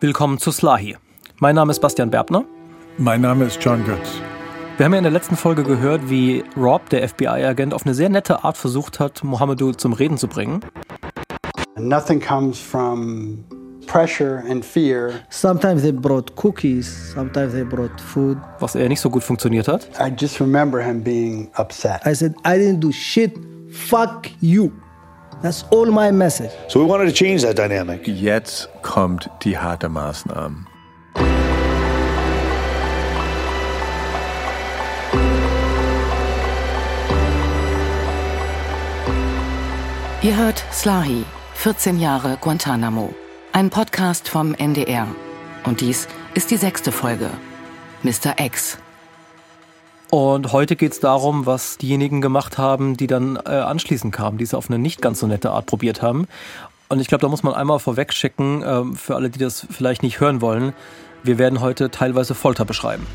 Willkommen zu Slahi. Mein Name ist Bastian Berbner. Mein Name ist John Götz. Wir haben ja in der letzten Folge gehört, wie Rob, der FBI-Agent, auf eine sehr nette Art versucht hat, Mohamedou zum Reden zu bringen. Nothing comes from pressure and fear. Sometimes they brought cookies, sometimes they brought food. Was eher nicht so gut funktioniert hat. I just remember him being upset. I said, I didn't do shit. Fuck you. That's all my message. So we wanted to change that dynamic. Jetzt kommt die harte Maßnahme. Ihr hört Slahi, 14 Jahre Guantanamo. Ein Podcast vom NDR. Und dies ist die sechste Folge. Mr. X. Und heute geht es darum, was diejenigen gemacht haben, die dann äh, anschließend kamen, die es auf eine nicht ganz so nette Art probiert haben. Und ich glaube, da muss man einmal vorweg schicken, äh, für alle, die das vielleicht nicht hören wollen, wir werden heute teilweise Folter beschreiben.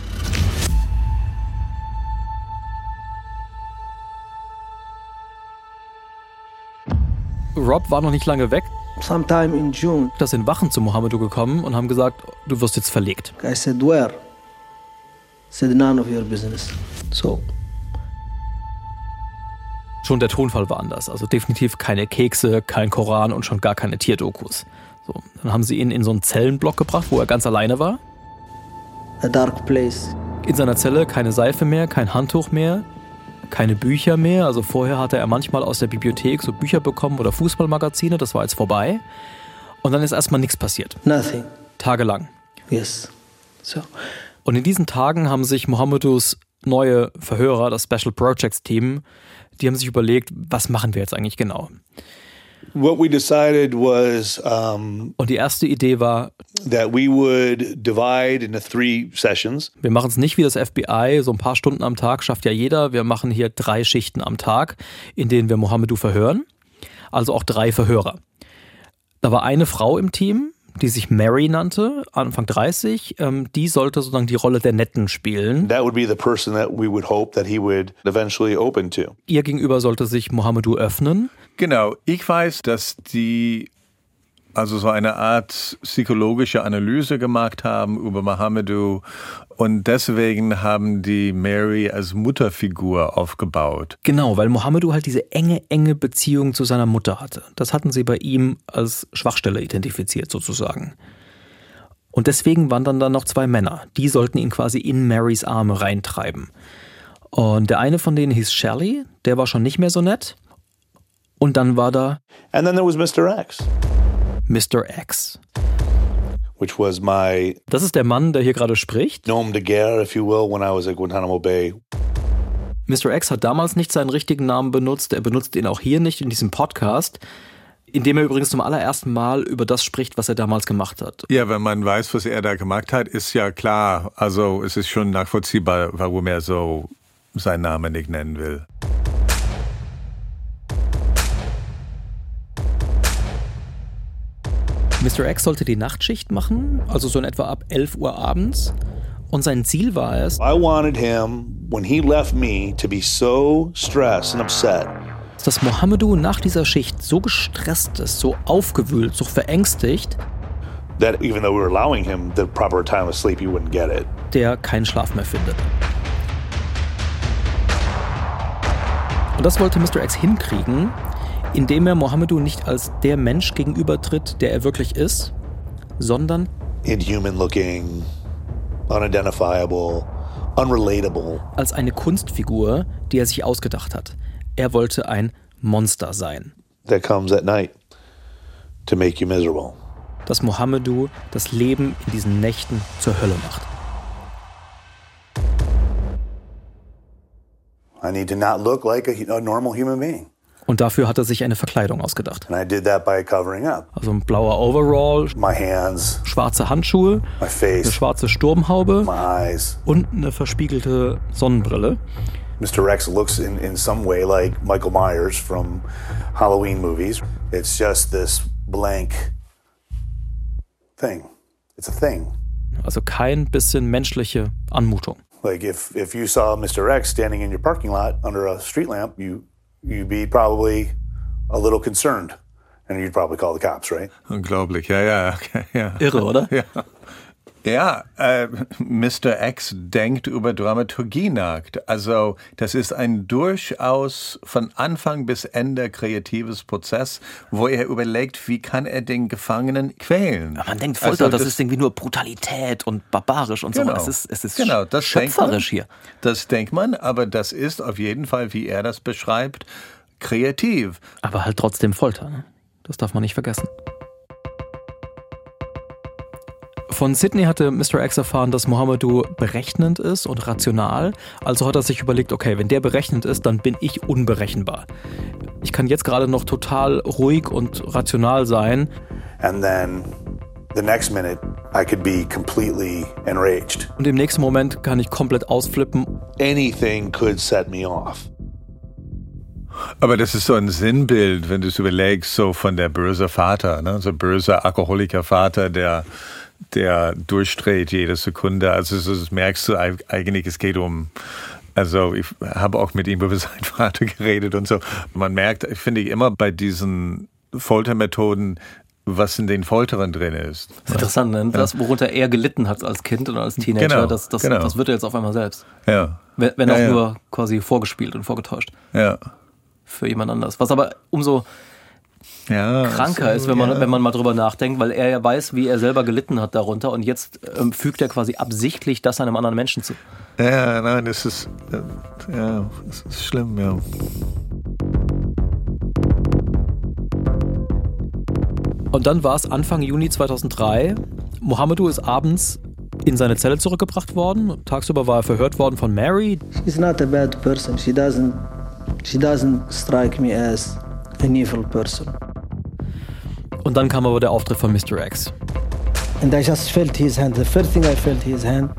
Rob war noch nicht lange weg. Sometime in June, Da sind Wachen zu Mohamedou gekommen und haben gesagt, du wirst jetzt verlegt. I said, Where? Said, None of your business. So, Schon der Tonfall war anders. Also definitiv keine Kekse, kein Koran und schon gar keine Tierdokus. So, dann haben sie ihn in so einen Zellenblock gebracht, wo er ganz alleine war. a dark place. In seiner Zelle keine Seife mehr, kein Handtuch mehr, keine Bücher mehr. Also vorher hatte er manchmal aus der Bibliothek so Bücher bekommen oder Fußballmagazine. Das war jetzt vorbei. Und dann ist erstmal nichts passiert. Nothing. Tagelang. Yes. So, Und in diesen Tagen haben sich Mohamedous neue Verhörer, das Special Projects Team, die haben sich überlegt, was machen wir jetzt eigentlich genau? What we decided was um, Und die erste Idee war, that we would divide into three sessions. wir machen es nicht wie das FBI, so ein paar Stunden am Tag schafft ja jeder. Wir machen hier drei Schichten am Tag, in denen wir Mohamedou verhören. Also auch drei Verhörer. Da war eine Frau im Team, die sich Mary nannte, Anfang 30. Ähm, die sollte sozusagen die Rolle der Netten spielen. That would be the person that we would hope that he would eventually open to. Ihr gegenüber sollte sich Mohamedou öffnen. Genau, ich weiß, dass die also so eine Art psychologische Analyse gemacht haben über Mohamedou und deswegen haben die Mary als Mutterfigur aufgebaut. Genau, weil Mohamedou halt diese enge, enge Beziehung zu seiner Mutter hatte. Das hatten sie bei ihm als Schwachstelle identifiziert sozusagen. Und deswegen waren dann da noch zwei Männer. Die sollten ihn quasi in Marys Arme reintreiben. Und der eine von denen hieß Shelley, der war schon nicht mehr so nett. Und dann war da And then there was Mr. X, Mr. X. which was my Das ist der Mann, der hier gerade spricht. nom de guerre, if you will, when I was at Guantanamo Bay. Mr. X hat damals nicht seinen richtigen Namen benutzt. Er benutzt ihn auch hier nicht in diesem Podcast, in dem er übrigens zum allerersten Mal über das spricht, was er damals gemacht hat. Ja, wenn man weiß, was er da gemacht hat, ist ja klar, also es ist schon nachvollziehbar, warum er so seinen Namen nicht nennen will. Mr. X sollte die Nachtschicht machen, also so in etwa ab 11 Uhr abends. Und sein Ziel war es, me, so dass Mohamedou nach dieser Schicht so gestresst ist, so aufgewühlt, so verängstigt, that even though we were allowing him the proper time of sleep, he wouldn't get it. der keinen Schlaf mehr findet. Und das wollte Mr. X hinkriegen, indem er Mohamedou nicht als der Mensch gegenübertritt, der er wirklich ist, sondern Inhuman looking, unidentifiable, unrelatable. als eine Kunstfigur, die er sich ausgedacht hat. Er wollte ein Monster sein. that comes at night to make you miserable. Dass Mohamedou das Leben in diesen Nächten zur Hölle macht. I need to not look like a, a normal human being. Und dafür hat er sich eine Verkleidung ausgedacht. And I did that by covering up Also ein blauer Overall, my hands, schwarze Handschuhe, eine schwarze Sturmhaube und eine verspiegelte Sonnenbrille. Mr. X looks in, in some way like Michael Myers from Halloween movies. It's just this blank thing. It's a thing. Also kein bisschen menschliche Anmutung. Like if, if you saw Mr. X standing in your parking lot under a street lamp, you you'd be probably a little concerned And you'd probably call the cops, right? Unglaublich, ja, ja, okay, ja. Irre, oder? Ja. Ja, äh, Mr. X denkt über Dramaturgie nach. Also das ist ein durchaus von Anfang bis Ende kreatives Prozess, wo er überlegt, wie kann er den Gefangenen quälen. Man denkt Folter, Also das, ist irgendwie nur Brutalität und barbarisch und so. Genau. Es ist, es ist genau, das denkt man, schöpferisch hier. Das denkt man, aber das ist auf jeden Fall, wie er das beschreibt, kreativ. Aber halt trotzdem Folter. Ne? Das darf man nicht vergessen. Von Sidney hatte Mr. X erfahren, dass Mohamedou berechnend ist und rational. Also hat er sich überlegt, okay, wenn der berechnend ist, dann bin ich unberechenbar. Ich kann jetzt gerade noch total ruhig und rational sein. And then the next minute, I could be completely enraged. Und im nächsten Moment kann ich komplett ausflippen. Anything could set me off. Aber das ist so ein Sinnbild, wenn du es überlegst, so von der böse Vater, ne? so böser Alkoholiker Vater, der, der durchdreht jede Sekunde. Also so, das merkst du eigentlich, es geht um, also ich habe auch mit ihm über seinen Vater geredet und so. Man merkt, finde ich immer bei diesen Foltermethoden, was in den Folterern drin ist. Das ist interessant, ne? das, worunter er gelitten hat als Kind oder als Teenager, Genau, das, das, genau. das wird er jetzt auf einmal selbst. Ja. Wenn, wenn Ja, auch ja. nur quasi vorgespielt und vorgetäuscht Ja. für jemand anders. Was aber umso ja kranker ist, wenn man, ja. wenn man mal drüber nachdenkt, weil er ja weiß, wie er selber gelitten hat darunter und jetzt ähm, fügt er quasi absichtlich das einem anderen Menschen zu. Ja, nein, das ist, äh, ja, das ist schlimm, ja. Und dann war es Anfang Juni 2003. Mohamedou ist abends in seine Zelle zurückgebracht worden. Tagsüber war er verhört worden von Mary. She's not a bad person. She doesn't she doesn't strike me as an evil person. Und dann kam aber der Auftritt von Mr. X. And I just felt his hand. The first thing I felt his hand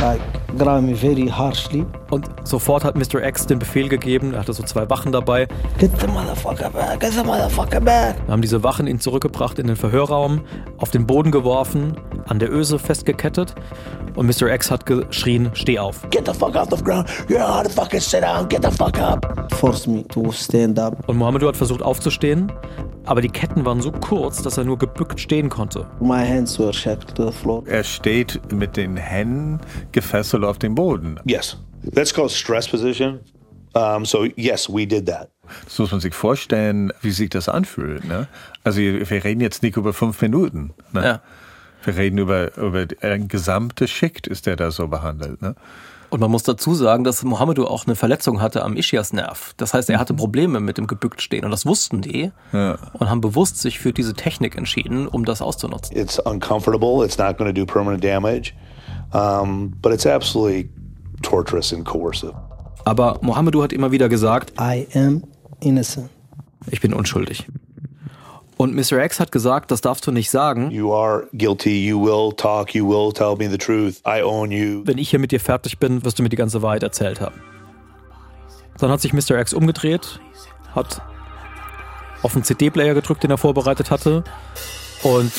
like grab me very harshly. Und sofort hat Mr. X den Befehl gegeben, er hatte so zwei Wachen dabei, Get the motherfucker back, get the motherfucker back. Dann haben diese Wachen ihn zurückgebracht in den Verhörraum, auf den Boden geworfen, an der Öse festgekettet und Mr. X hat geschrien, steh auf. Get the fuck off the ground. You know how to fucking sit down. Get the fuck up. Forced me to stand up. Und Mohamedou hat versucht aufzustehen, aber die Ketten waren so kurz, dass er nur gebückt stehen konnte. My hands were shackled to the floor. Er steht mit den Händen gefesselt auf dem Boden. Yes. That's called stress position. Um, so yes, we did that. Das muss man sich vorstellen, wie sich das anfühlt. Ne? Also wir reden jetzt nicht über fünf Minuten. Ne? Ja. Wir reden über, über eine gesamte Schicht, ist der da so behandelt. Ne? Und man muss dazu sagen, dass Mohamedou auch eine Verletzung hatte am Ischiasnerv. Das heißt, er hatte Probleme mit dem gebückt stehen und das wussten die Ja. und haben bewusst sich für diese Technik entschieden, um das auszunutzen. It's uncomfortable. It's not going to do permanent damage, um, but it's absolutely torturous and coercive. Aber Mohamedou hat immer wieder gesagt, I am innocent. ich bin unschuldig. Und Mr. X hat gesagt, das darfst du nicht sagen. You are guilty. You will talk. You will tell me the truth. I own you. Wenn ich hier mit dir fertig bin, wirst du mir die ganze Wahrheit erzählt haben. Dann hat sich Mr. X umgedreht, hat auf den CD-Player gedrückt, den er vorbereitet hatte. Und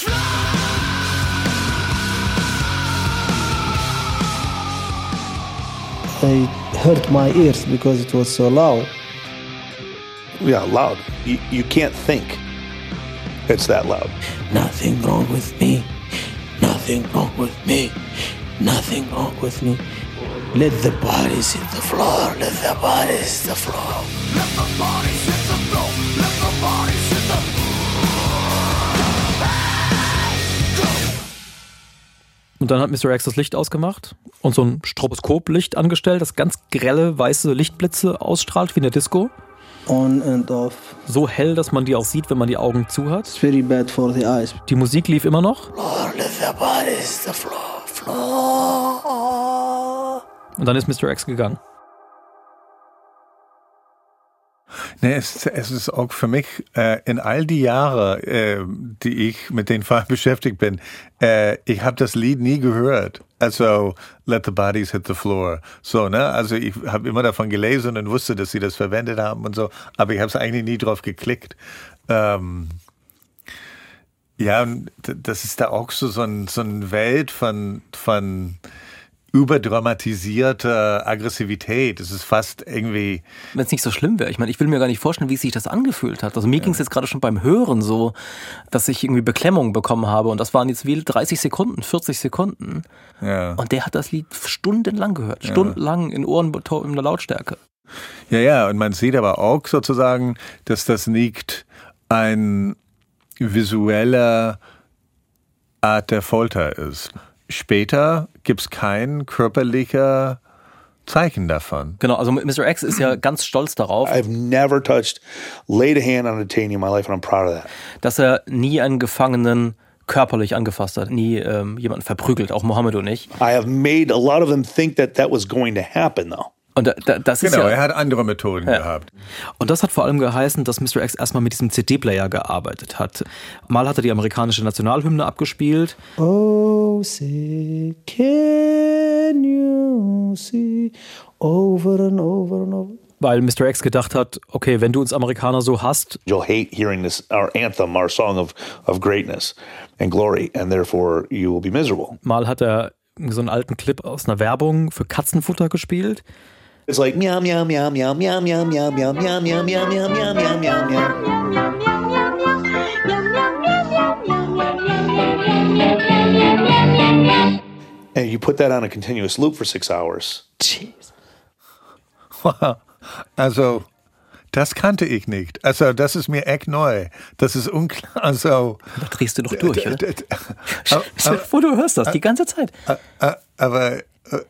I hurt my ears because it was so loud. Yeah, loud. You, you can't think. It's that loud. Nothing wrong with me. Nothing wrong with me. Nothing wrong with me. Let the bodies hit the floor. Let the bodies hit the floor. Und dann hat Mr. X das Licht ausgemacht und so ein Stroboskoplicht angestellt, das ganz grelle weiße Lichtblitze ausstrahlt wie in der Disco. On and off. So hell, dass man die auch sieht, wenn man die Augen zu hat. It's very bad for the eyes. Die Musik lief immer noch Floor, let the bodies hit the floor. Floor. und dann ist Mr. X gegangen. Nee, es, es ist auch für mich äh, in all die Jahre, äh, die ich mit den Fall beschäftigt bin, äh, ich habe das Lied nie gehört. Also Let the Bodies Hit the Floor. So, ne? Also ich habe immer davon gelesen und wusste, dass sie das verwendet haben und so, aber ich habe es eigentlich nie drauf geklickt. Ähm, ja, und das ist da auch so, so, ein, so eine Welt von, von überdramatisierte Aggressivität. Es ist fast irgendwie. Wenn es nicht so schlimm wäre. Ich meine, ich will mir gar nicht vorstellen, wie sich das angefühlt hat. Also mir ja. ging es jetzt gerade schon beim Hören so, dass ich irgendwie Beklemmung bekommen habe. Und das waren jetzt wie 30 Sekunden, 40 Sekunden. Ja. Und der hat das Lied stundenlang gehört. Stundenlang in Ohren in der Lautstärke. Ja, ja. Und man sieht aber auch sozusagen, dass das nicht ein visueller Art der Folter ist. Später gibt es kein körperlicher Zeichen davon. Genau, also Mr. X ist ja ganz stolz darauf. I've never touched, laid a hand on a detainee in my life and I'm proud of that. Dass er nie einen Gefangenen körperlich angefasst hat, nie ähm, jemanden verprügelt, auch Mohammedo nicht. I have made a lot of them think that that was going to happen though. Und da, da, das genau, ist ja, er hat andere Methoden ja. gehabt. Und das hat vor allem geheißen, dass Mr. X erstmal mit diesem CD-Player gearbeitet hat. Mal hat er die amerikanische Nationalhymne abgespielt. Oh, say, can you see over and over and over weil Mr. X gedacht hat, okay, wenn du uns Amerikaner so hast, you'll hate hearing this our anthem, our song of of greatness and glory and therefore you will be miserable. Mal hat er so einen alten Clip aus einer Werbung für Katzenfutter gespielt. It's like meow meow meow meow meow meow meow meow meow meow meow meow meow meow meow meow. And you put that on a continuous loop for six hours. Jeez. Wow. Also, das kannte ich nicht. Also, das ist mir echt neu. Das ist unklar. Also, da drehst du doch durch, oder? Stell dir vor, du hörst das die ganze Zeit. Aber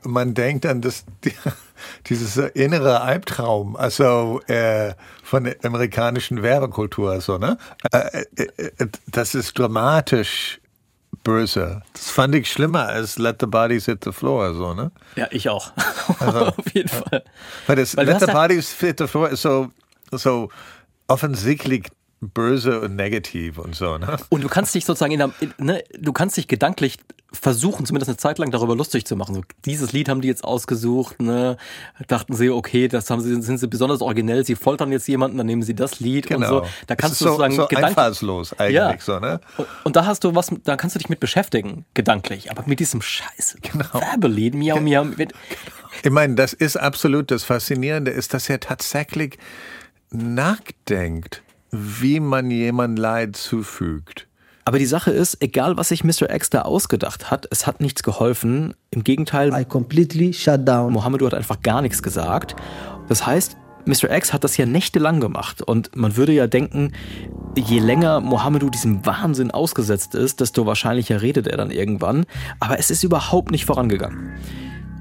man denkt an das, dieses innere Albtraum, also äh, von der amerikanischen Werbekultur, so, ne? Äh, äh, äh, das ist dramatisch böse. Das fand ich schlimmer als Let the Bodies Hit the Floor, so, ne? Ja, ich auch. Also, Auf jeden Fall. Weil das Weil Let the Bodies Hit the Floor ist so, so offensichtlich böse und negativ und so. Ne? Und du kannst dich sozusagen in der, in, ne, du kannst dich gedanklich versuchen, zumindest eine Zeit lang darüber lustig zu machen. So, dieses Lied haben die jetzt ausgesucht, ne? Dachten sie, okay, das haben sie, sind sie besonders originell, sie foltern jetzt jemanden, dann nehmen sie das Lied genau. und so. Da kannst du so, sozusagen so einfallslos eigentlich, ja. so, ne? Und, und, da hast du was, da kannst du dich mit beschäftigen, gedanklich. Aber mit diesem Scheiß genau. Werbelied, miau, miau. Mit, ich meine, das ist absolut das Faszinierende, ist, dass er tatsächlich nachdenkt wie man jemand Leid zufügt. Aber die Sache ist, egal was sich Mr. X da ausgedacht hat, es hat nichts geholfen. Im Gegenteil, I completely shut down. Mohammedu hat einfach gar nichts gesagt. Das heißt, Mr. X hat das ja nächtelang gemacht und man würde ja denken, je länger Mohammedu diesem Wahnsinn ausgesetzt ist, desto wahrscheinlicher redet er dann irgendwann. Aber es ist überhaupt nicht vorangegangen.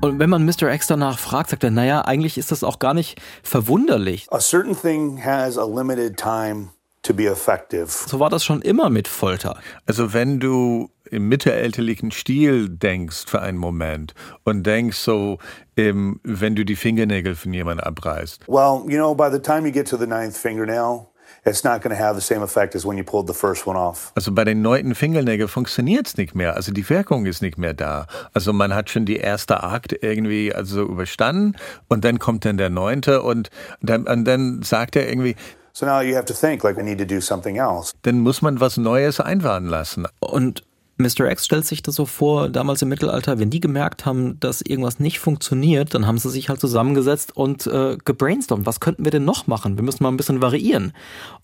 Und wenn man Mr. X danach fragt, sagt er, naja, eigentlich ist das auch gar nicht verwunderlich. A certain thing has a limited time to be effective. So war das schon immer mit Folter. Also wenn du im mittelalterlichen Stil denkst für einen Moment und denkst so, ähm, wenn du die Fingernägel von jemandem abreißt. Well, you know, by the time you get to the ninth fingernail, it's not going to have the same effect as when you pulled the first one off. Also bei den neunten Fingernägeln funktioniert es nicht mehr. Also die Wirkung ist nicht mehr da. Also man hat schon die erste Akt irgendwie also überstanden und dann kommt dann der neunte und dann, und dann sagt er irgendwie, So now you have to think like I need to do something else. Dann muss man was Neues einfahren lassen. Und Mr. X stellt sich das so vor, damals im Mittelalter, wenn die gemerkt haben, dass irgendwas nicht funktioniert, dann haben sie sich halt zusammengesetzt und äh, gebrainstormt. Was könnten wir denn noch machen? Wir müssen mal ein bisschen variieren.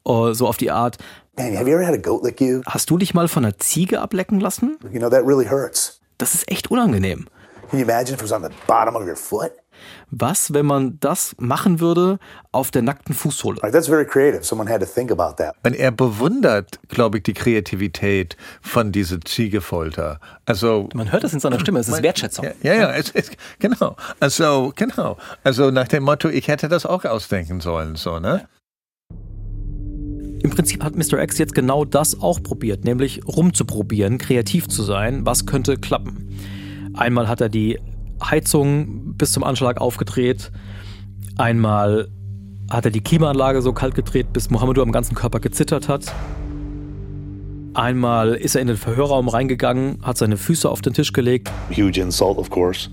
Uh, so auf die Art. Man, have you ever had a goat lick you? Hast du dich mal von einer Ziege ablecken lassen? You know, that really hurts. Das ist echt unangenehm. Can you imagine if it was on the bottom of your foot? Was, wenn man das machen würde auf der nackten Fußsohle? Und er bewundert, glaube ich, die Kreativität von dieser Ziegefolter. Also man hört das in seiner Stimme. Es ist Wertschätzung. Ja, ja, ja es ist, genau. Also genau. Also nach dem Motto, ich hätte das auch ausdenken sollen, so ne? Im Prinzip hat Mr. X jetzt genau das auch probiert, nämlich rumzuprobieren, kreativ zu sein, was könnte klappen. Einmal hat er die Heizung bis zum Anschlag aufgedreht. Einmal hat er die Klimaanlage so kalt gedreht, bis Mohammedu am ganzen Körper gezittert hat. Einmal ist er in den Verhörraum reingegangen, hat seine Füße auf den Tisch gelegt. Huge insult, of course,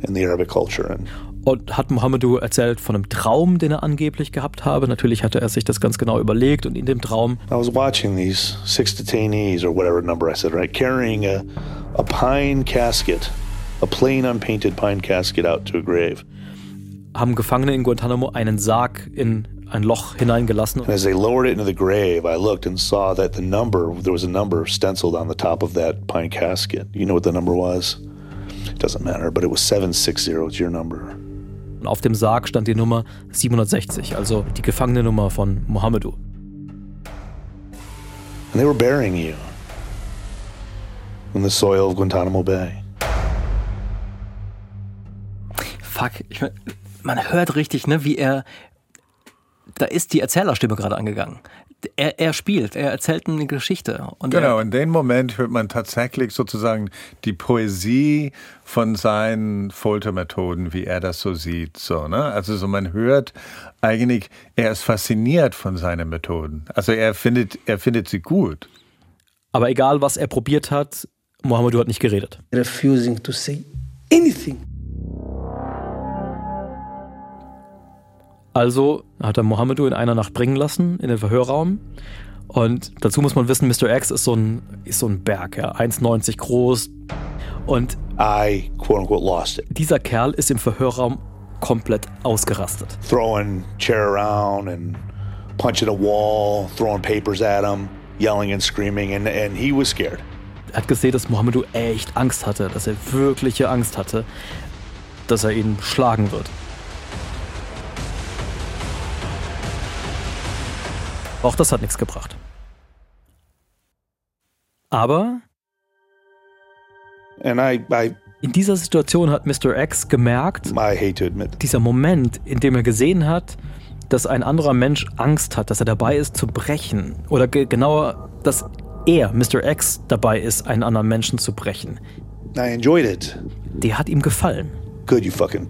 in the Arabic culture. Und hat Mohammedu erzählt von einem Traum, den er angeblich gehabt habe. Natürlich hatte er sich das ganz genau überlegt und in dem Traum. I was watching these six detainees or whatever number I said, right, carrying a, a pine casket a plain unpainted pine casket out to a grave. Haben Gefangene in Guantanamo einen Sarg in ein Loch hineingelassen. And as they lowered it into the grave, I looked and saw that the number, there was a number stenciled on the top of that pine casket. You know what the number was? It doesn't matter, but it was 760. It's your number. Und auf dem Sarg stand die Nummer 760, also die Gefangenennummer von Mohamedou. And they were burying you in the soil of Guantanamo Bay. Fuck, ich mein, man hört richtig, ne, wie er. Da ist die Erzählerstimme gerade angegangen. Er, er spielt, er erzählt eine Geschichte. Und Genau, er, in dem Moment hört man tatsächlich sozusagen die Poesie von seinen Foltermethoden, wie er das so sieht. So, ne? Also so man hört eigentlich, er ist fasziniert von seinen Methoden. Also er findet, er findet sie gut. Aber egal, was er probiert hat, Mohamedou hat nicht geredet. refusing to say anything. Also hat er Mohamedou in einer Nacht bringen lassen in den Verhörraum. Und dazu muss man wissen, Mr. X ist so ein, ist so ein Berg, ja, 1,90 groß. Und I, quote unquote, lost it. dieser Kerl ist im Verhörraum komplett ausgerastet. Throwing chair around and punching a wall, throwing papers at him, yelling and screaming, and, and he was scared. Er hat gesehen, dass Mohamedou echt Angst hatte, dass er wirkliche Angst hatte, dass er ihn schlagen wird. Auch das hat nichts gebracht. Aber in dieser Situation hat Mr. X gemerkt, dieser Moment, in dem er gesehen hat, dass ein anderer Mench Angst hat, dass er dabei ist zu brechen. Oder ge genauer, dass er, Mr. X, dabei ist, einen anderen Menschen zu brechen. I enjoyed it. Der hat ihm gefallen. Good, you fucking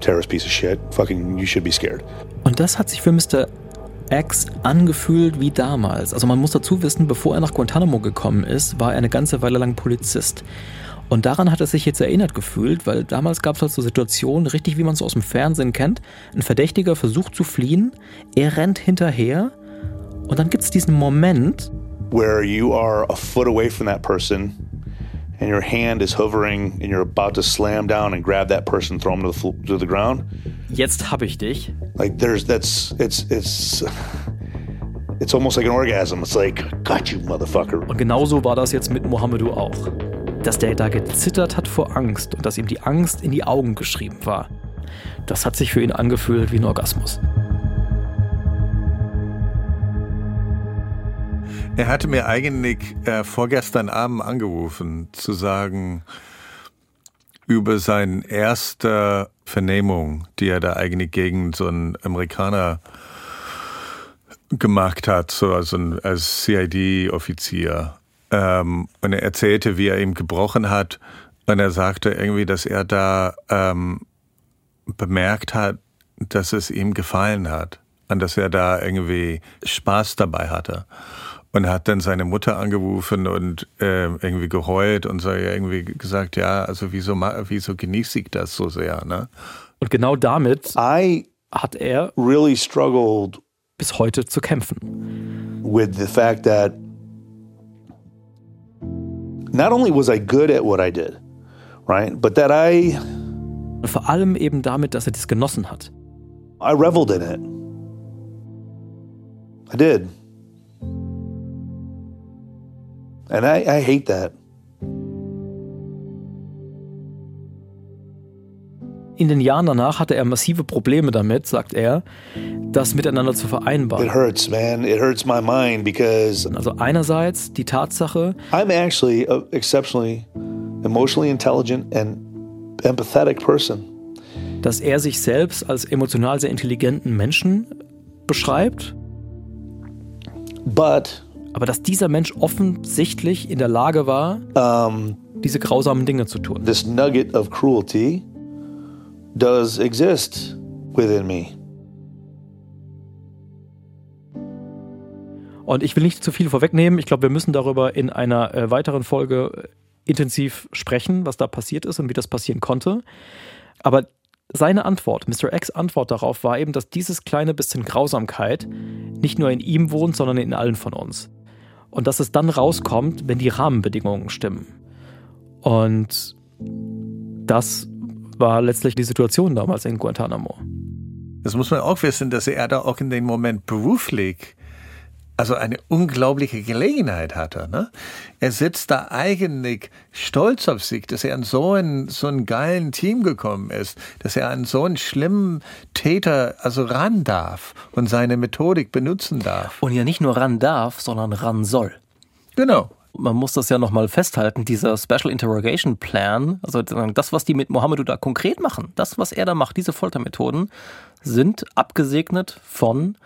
terrorist piece of shit. Fucking, you should be scared. Und das hat sich für Mr. X angefühlt wie damals. Also man muss dazu wissen, bevor er nach Guantanamo gekommen ist, war er eine ganze Weile lang Polizist. Und daran hat er sich jetzt erinnert gefühlt, weil damals gab es halt so Situationen, richtig wie man es aus dem Fernsehen kennt. Ein Verdächtiger versucht zu fliehen, er rennt hinterher und dann gibt es diesen Moment, Where you are a foot away from that person and your hand is hovering and you're about to slam down and grab that person, throw him to the, to the ground. jetzt hab ich dich. Like there's, that's, it's, it's, it's almost like an orgasm. It's like, got you, motherfucker. Und genauso war das jetzt mit Mohamedou auch. Dass der da gezittert hat vor Angst und dass ihm die Angst in die Augen geschrieben war. Das hat sich für ihn angefühlt wie ein Orgasmus. Er hatte mir eigentlich äh, vorgestern Abend angerufen, zu sagen, über seine erste Vernehmung, die er da eigentlich gegen so einen Amerikaner gemacht hat, so als, ein, als CID-Offizier. Ähm, und er erzählte, wie er ihm gebrochen hat. Und er sagte irgendwie, dass er da ähm, bemerkt hat, dass es ihm gefallen hat. Und dass er da irgendwie Spaß dabei hatte. Und hat dann seine Mutter angerufen und äh, irgendwie geheult und so irgendwie gesagt, ja, also wieso, wieso genieße ich das so sehr, ne? Und genau damit I hat er really struggled bis heute zu kämpfen. with the fact that not only was I good at what I did, right, but that I Und vor allem eben damit, dass er das genossen hat. I reveled in it. I did. And I, I hate that. In den Jahren danach hatte er massive Probleme damit, sagt er, das miteinander zu It vereinbaren. hurts, man. It hurts my mind because Also einerseits die Tatsache, I'm actually an exceptionally emotionally intelligent and empathetic person. dass er sich selbst als emotional sehr intelligenten Menschen beschreibt, But aber dass dieser Mensch offensichtlich in der Lage war, um, diese grausamen Dinge zu tun. this nugget of cruelty does exist within me. Und ich will nicht zu viel vorwegnehmen. Ich glaube, wir müssen darüber in einer äh, weiteren Folge äh, intensiv sprechen, was da passiert ist und wie das passieren konnte. Aber seine Antwort, Mr. X Antwort darauf war eben, dass dieses kleine bisschen Grausamkeit nicht nur in ihm wohnt, sondern in allen von uns. Und dass es dann rauskommt, wenn die Rahmenbedingungen stimmen. Und das war letztlich die Situation damals in Guantanamo. Das muss man auch wissen, dass er da auch in dem Moment beruflich also eine unglaubliche Gelegenheit hatte. Ne? Er sitzt da eigentlich stolz auf sich, dass er an so ein so einen geilen Team gekommen ist, dass er an so einen schlimmen Täter also ran darf und seine Methodik benutzen darf. Und ja nicht nur ran darf, sondern ran soll. Genau. Man muss das ja nochmal festhalten, dieser Special Interrogation Plan, also das, was die mit Mohammed da konkret machen, das, was er da macht, diese Foltermethoden, sind abgesegnet von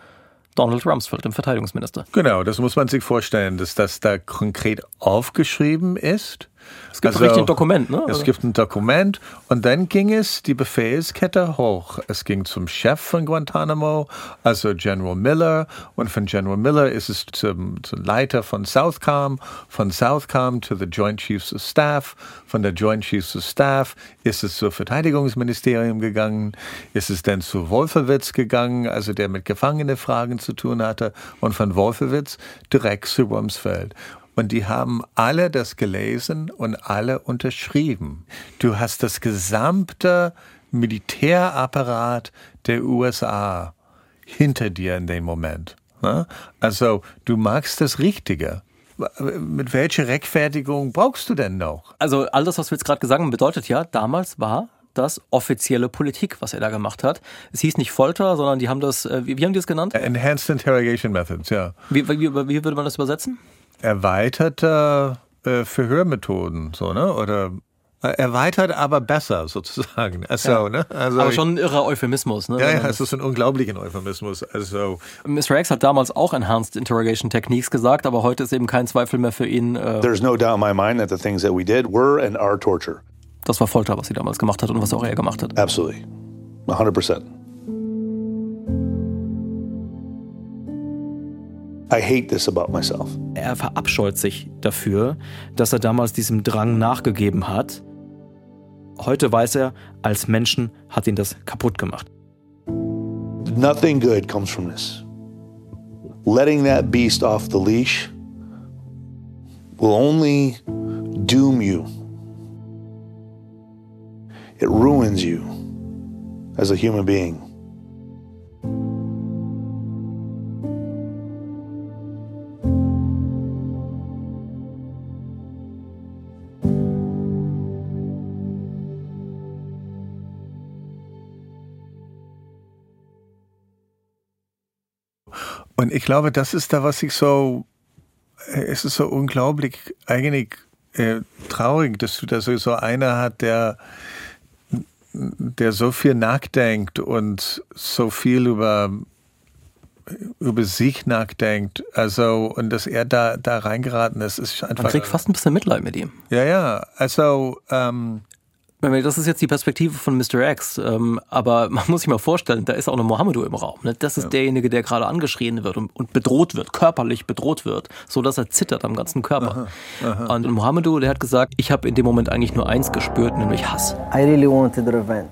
Donald Rumsfeld, dem Verteidigungsminister. Genau, das muss man sich vorstellen, dass das da konkret aufgeschrieben ist. Es gibt also, richtig ein Dokument, ne? Es gibt ein Dokument und dann ging es die Befehlskette hoch. Es ging zum Chef von Guantanamo, also General Miller und von General Miller ist es zum, zum Leiter von Southcom, von Southcom to the Joint Chiefs of Staff, von der Joint Chiefs of Staff ist es zur Verteidigungsministerium gegangen, ist es dann zu Wolfowitz gegangen, also der mit Gefangenefragen zu tun hatte und von Wolfowitz direkt zu Rumsfeld. Und die haben alle das gelesen und alle unterschrieben. Du hast das gesamte Militärapparat der USA hinter dir in dem Moment. Ne? Also du magst das Richtige. Mit welcher Rechtfertigung brauchst du denn noch? Also all das, was wir jetzt gerade gesagt haben, bedeutet ja, damals war das offizielle Politik, was er da gemacht hat. Es hieß nicht Folter, sondern die haben das, äh, wie, wie haben die es genannt? Enhanced Interrogation Methods, ja. Wie, wie, wie würde man das übersetzen? Erweiterte äh, Verhörmethoden, so, ne? Oder äh, erweitert, aber besser sozusagen. Also, ja. ne? also aber schon ein irrer Euphemismus. Ne? Ja, ja, es ist ein unglaublicher Euphemismus. Also Mr. X hat damals auch Enhanced Interrogation Techniques gesagt, aber heute ist eben kein Zweifel mehr für ihn. Äh, There's no doubt in my mind that the things that we did were and are torture. Das war Folter, was sie damals gemacht hat und was auch er gemacht hat. Absolutely. 100 percent. I hate this about myself. Er verabscheut sich dafür, dass er damals diesem Drang nachgegeben hat. Heute weiß er, als Menschen hat ihn das kaputt gemacht. Nothing good comes from this. Letting that beast off the leash will only doom you. It ruins you as a human being. Und ich glaube, das ist da, was ich so, äh, es ist so unglaublich eigentlich äh, traurig, dass du da so einer hat, der, der so viel nachdenkt und so viel über über sich nachdenkt, also und dass er da da reingeraten ist, ist einfach. Man kriegt fast ein bisschen Mitleid mit ihm. Ja, ja. Also ähm, das ist jetzt die Perspektive von Mr. X, ähm, aber man muss sich mal vorstellen, da ist auch eine Mohammedo im Raum. Ne? Das ist ja. derjenige, der gerade angeschrien wird und, und, bedroht wird, körperlich bedroht wird, so dass er zittert am ganzen Körper. Aha, aha. Und Mohammedo, der hat gesagt, ich habe in dem Moment eigentlich nur eins gespürt, nämlich Hass. I really wanted revenge.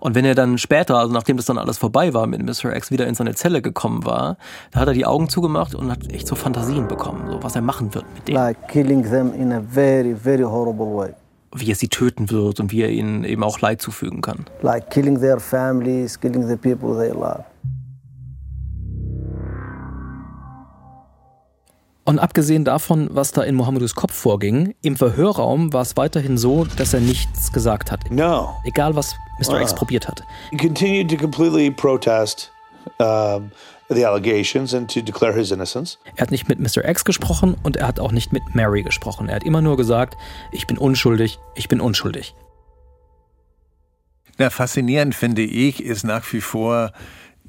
Und wenn er dann später, also nachdem das dann alles vorbei war, mit Mr. X wieder in seine Zelle gekommen war, da hat er die Augen zugemacht und hat echt so Fantasien bekommen, so was er machen wird mit denen. Like killing them in a very, very horrible way wie er sie töten wird und wie er ihnen eben auch Leid zufügen kann. Like killing their families, killing the people they love. Und abgesehen davon, was da in Mohammedus Kopf vorging, im Verhörraum war es weiterhin so, dass er nichts gesagt hat. No. Egal, was Mr. Uh. X probiert hat. He continued to completely protest. Um, the allegations and to declare his innocence. Er hat nicht mit Mr. X gesprochen und er hat auch nicht mit Mary gesprochen. Er hat immer nur gesagt, ich bin unschuldig, ich bin unschuldig. Na, faszinierend finde ich, ist nach wie vor,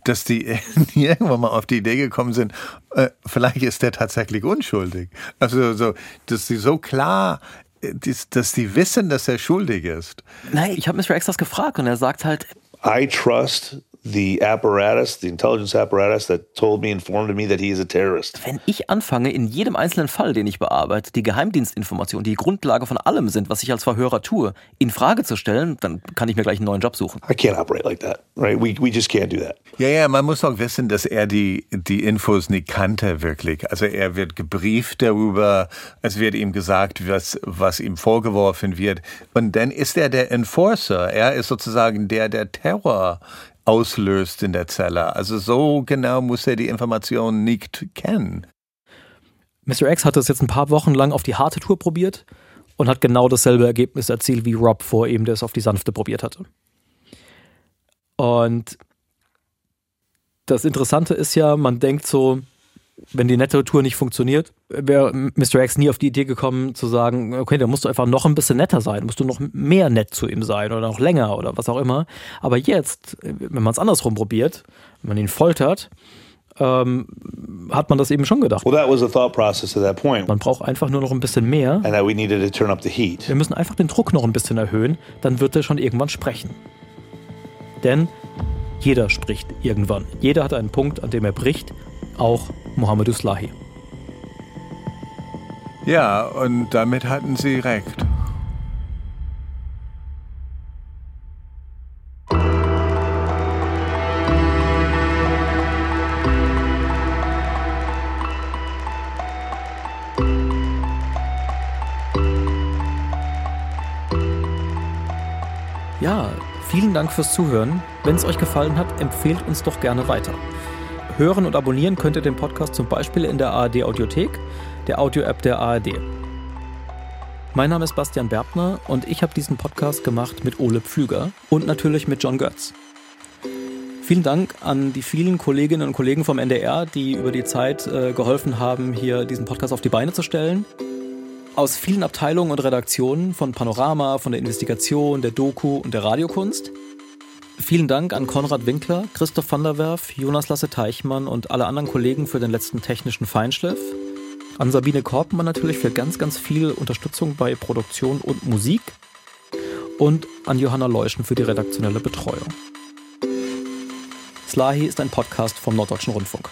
dass die irgendwann mal auf die Idee gekommen sind, äh, vielleicht ist der tatsächlich unschuldig. Also, so, dass sie so klar äh, dass die wissen, dass er schuldig ist. Nein, ich habe Mr. X das gefragt und er sagt halt, I trust the apparatus, the intelligence apparatus that told me, informed me that he is a terrorist. Wenn ich anfange, in jedem einzelnen Fall, den ich bearbeite, die Geheimdienstinformationen, die Grundlage von allem sind, was ich als Verhörer tue, in Frage zu stellen, dann kann ich mir gleich einen neuen Job suchen. I can't operate like that, right? We, we just can't do that. Ja, ja, man muss auch wissen, dass er die, die Infos nicht kannte, wirklich. Also er wird gebrieft darüber, es wird ihm gesagt, was, was ihm vorgeworfen wird. Und dann ist er der Enforcer. Er ist sozusagen der, der Terror auslöst in der Zelle. Also so genau muss er die Informationen nicht kennen. Mr. X hat das jetzt ein paar Wochen lang auf die harte Tour probiert und hat genau dasselbe Ergebnis erzielt wie Rob vor ihm, der es auf die sanfte probiert hatte. Und das Interessante ist ja, man denkt so, wenn die nette Tour nicht funktioniert, wäre Mr. X nie auf die Idee gekommen zu sagen, okay, dann musst du einfach noch ein bisschen netter sein, musst du noch mehr nett zu ihm sein oder noch länger oder was auch immer. Aber jetzt, wenn man es andersrum probiert, wenn man ihn foltert, ähm, hat man das eben schon gedacht. Well, that was the thought process at that point. Man braucht einfach nur noch ein bisschen mehr. And that we needed to turn up the heat. Wir müssen einfach den Druck noch ein bisschen erhöhen, dann wird er schon irgendwann sprechen. Denn jeder spricht irgendwann. Jeder hat einen Punkt, an dem er bricht, auch Mohammed Uslahi. Ja, und damit hatten sie recht. Ja, vielen Dank fürs Zuhören. Wenn es euch gefallen hat, empfehlt uns doch gerne weiter. Hören und abonnieren könnt ihr den Podcast zum Beispiel in der ARD Audiothek, der Audio-App der ARD. Mein Name ist Bastian Berbner und ich habe diesen Podcast gemacht mit Ole Pflüger und natürlich mit John Götz. Vielen Dank an die vielen Kolleginnen und Kollegen vom NDR, die über die Zeit äh, geholfen haben, hier diesen Podcast auf die Beine zu stellen. Aus vielen Abteilungen und Redaktionen von Panorama, von der Investigation, der Doku und der Radiokunst. Vielen Dank an Konrad Winkler, Christoph van der Werf, Jonas Lasse Teichmann und alle anderen Kollegen für den letzten technischen Feinschliff. An Sabine Korbmann natürlich für ganz, ganz viel Unterstützung bei Produktion und Musik. Und an Johanna Leuschen für die redaktionelle Betreuung. Slahi ist ein Podcast vom Norddeutschen Rundfunk.